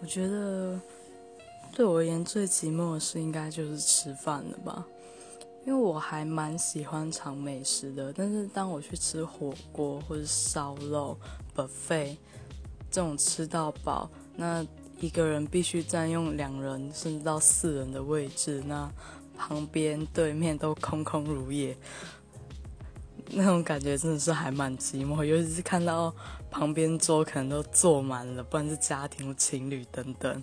我觉得对我而言最寂寞的事应该就是吃饭了吧，因为我还蛮喜欢尝美食的，但是当我去吃火锅或者烧肉、buffet 这种吃到饱，那一个人必须占用两人甚至到四人的位置，那旁边对面都空空如也。那种感觉真的是还蛮寂寞，尤其是看到旁边桌可能都坐满了，不管是家庭、情侣等等。